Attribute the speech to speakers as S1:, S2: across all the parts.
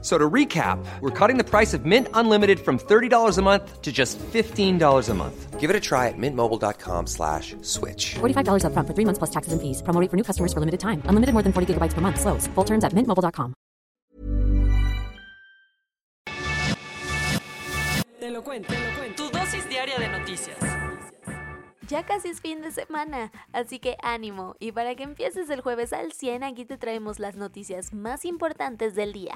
S1: So to recap, we're cutting the price of Mint Unlimited from $30 a month to just $15 a month.
S2: Give it a try at mintmobile.com slash switch.
S3: $45 upfront for three months plus taxes and fees. Promo rate for new customers for limited time. Unlimited more than 40 gigabytes per month. Slows. Full terms at mintmobile.com.
S4: Te lo cuento, te lo cuento. Tu dosis diaria de noticias.
S5: Ya casi es fin de semana, así que ánimo. Y para que empieces el jueves al 100, aquí te traemos las noticias más importantes del día.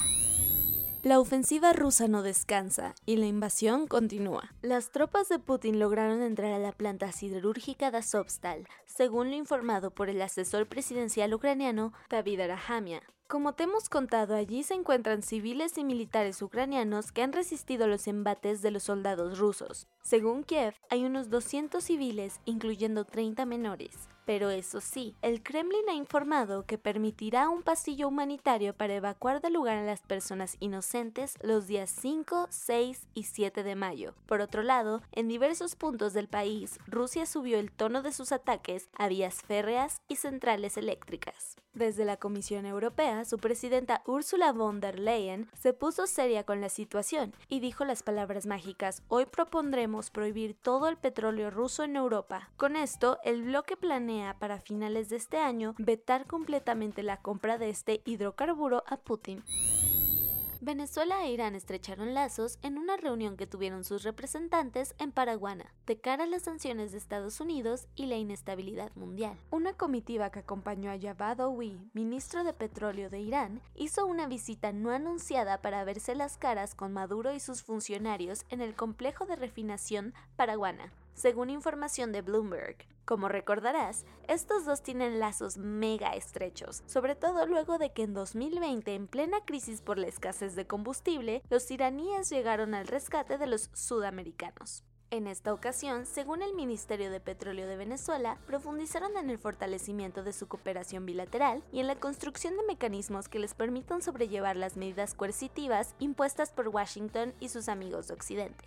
S5: La ofensiva rusa no descansa y la invasión continúa. Las tropas de Putin lograron entrar a la planta siderúrgica de Azovstal, según lo informado por el asesor presidencial ucraniano David Arahamia. Como te hemos contado, allí se encuentran civiles y militares ucranianos que han resistido los embates de los soldados rusos. Según Kiev, hay unos 200 civiles, incluyendo 30 menores. Pero eso sí, el Kremlin ha informado que permitirá un pasillo humanitario para evacuar del lugar a las personas inocentes los días 5, 6 y 7 de mayo. Por otro lado, en diversos puntos del país, Rusia subió el tono de sus ataques a vías férreas y centrales eléctricas. Desde la Comisión Europea, su presidenta Ursula von der Leyen se puso seria con la situación y dijo las palabras mágicas, hoy propondremos prohibir todo el petróleo ruso en Europa. Con esto, el bloque planea para finales de este año vetar completamente la compra de este hidrocarburo a Putin. Venezuela e Irán estrecharon lazos en una reunión que tuvieron sus representantes en Paraguana, de cara a las sanciones de Estados Unidos y la inestabilidad mundial. Una comitiva que acompañó a Javad Owi, ministro de Petróleo de Irán, hizo una visita no anunciada para verse las caras con Maduro y sus funcionarios en el complejo de refinación Paraguana según información de Bloomberg. Como recordarás, estos dos tienen lazos mega estrechos, sobre todo luego de que en 2020, en plena crisis por la escasez de combustible, los iraníes llegaron al rescate de los sudamericanos. En esta ocasión, según el Ministerio de Petróleo de Venezuela, profundizaron en el fortalecimiento de su cooperación bilateral y en la construcción de mecanismos que les permitan sobrellevar las medidas coercitivas impuestas por Washington y sus amigos de Occidente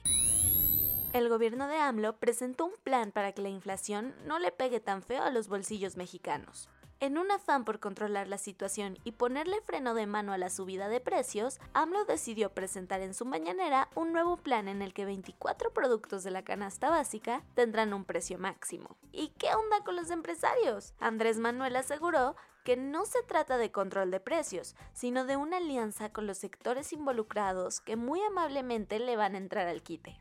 S5: el gobierno de AMLO presentó un plan para que la inflación no le pegue tan feo a los bolsillos mexicanos. En un afán por controlar la situación y ponerle freno de mano a la subida de precios, AMLO decidió presentar en su mañanera un nuevo plan en el que 24 productos de la canasta básica tendrán un precio máximo. ¿Y qué onda con los empresarios? Andrés Manuel aseguró que no se trata de control de precios, sino de una alianza con los sectores involucrados que muy amablemente le van a entrar al quite.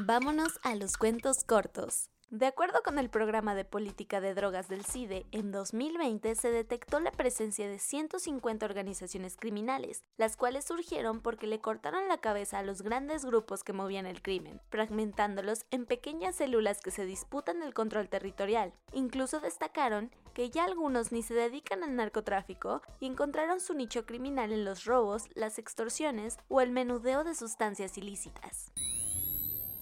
S5: Vámonos a los cuentos cortos. De acuerdo con el programa de política de drogas del CIDE, en 2020 se detectó la presencia de 150 organizaciones criminales, las cuales surgieron porque le cortaron la cabeza a los grandes grupos que movían el crimen, fragmentándolos en pequeñas células que se disputan el control territorial. Incluso destacaron que ya algunos ni se dedican al narcotráfico y encontraron su nicho criminal en los robos, las extorsiones o el menudeo de sustancias ilícitas.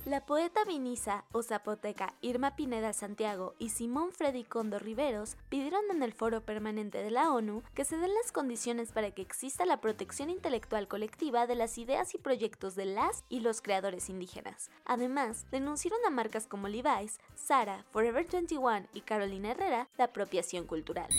S5: La poeta vinisa o zapoteca Irma Pineda Santiago y Simón Freddy Condo Riveros pidieron en el foro permanente de la ONU que se den las condiciones para que exista la protección intelectual colectiva de las ideas y proyectos de las y los creadores indígenas. Además, denunciaron a marcas como Levi's, Sara, Forever 21 y Carolina Herrera la apropiación cultural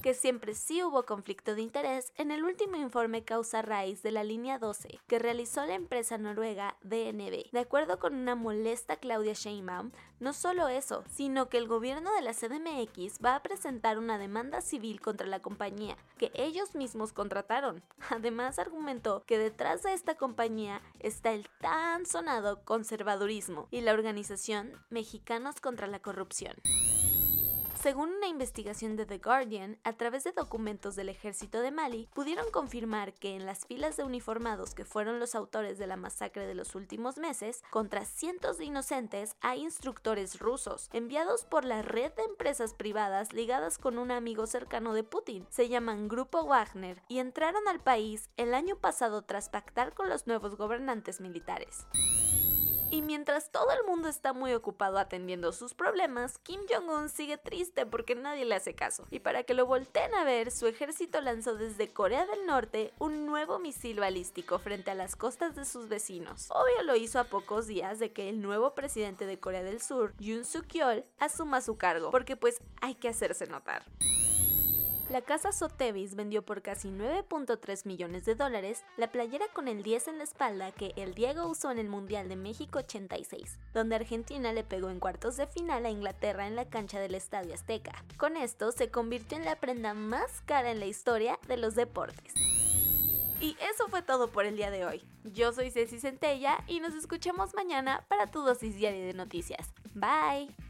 S5: que siempre sí hubo conflicto de interés en el último informe causa raíz de la línea 12 que realizó la empresa noruega DNB. De acuerdo con una molesta Claudia Sheinbaum, no solo eso, sino que el gobierno de la CDMX va a presentar una demanda civil contra la compañía que ellos mismos contrataron. Además argumentó que detrás de esta compañía está el tan sonado conservadurismo y la organización Mexicanos contra la Corrupción. Según una investigación de The Guardian, a través de documentos del ejército de Mali, pudieron confirmar que en las filas de uniformados que fueron los autores de la masacre de los últimos meses, contra cientos de inocentes hay instructores rusos, enviados por la red de empresas privadas ligadas con un amigo cercano de Putin. Se llaman Grupo Wagner y entraron al país el año pasado tras pactar con los nuevos gobernantes militares. Y mientras todo el mundo está muy ocupado atendiendo sus problemas, Kim Jong-un sigue triste porque nadie le hace caso. Y para que lo volteen a ver, su ejército lanzó desde Corea del Norte un nuevo misil balístico frente a las costas de sus vecinos. Obvio lo hizo a pocos días de que el nuevo presidente de Corea del Sur, Yoon Suk-yeol, asuma su cargo, porque pues hay que hacerse notar. La casa Sotheby's vendió por casi 9.3 millones de dólares la playera con el 10 en la espalda que el Diego usó en el Mundial de México 86, donde Argentina le pegó en cuartos de final a Inglaterra en la cancha del Estadio Azteca. Con esto se convirtió en la prenda más cara en la historia de los deportes. Y eso fue todo por el día de hoy. Yo soy Ceci Centella y nos escuchamos mañana para tu dosis diaria de noticias. Bye.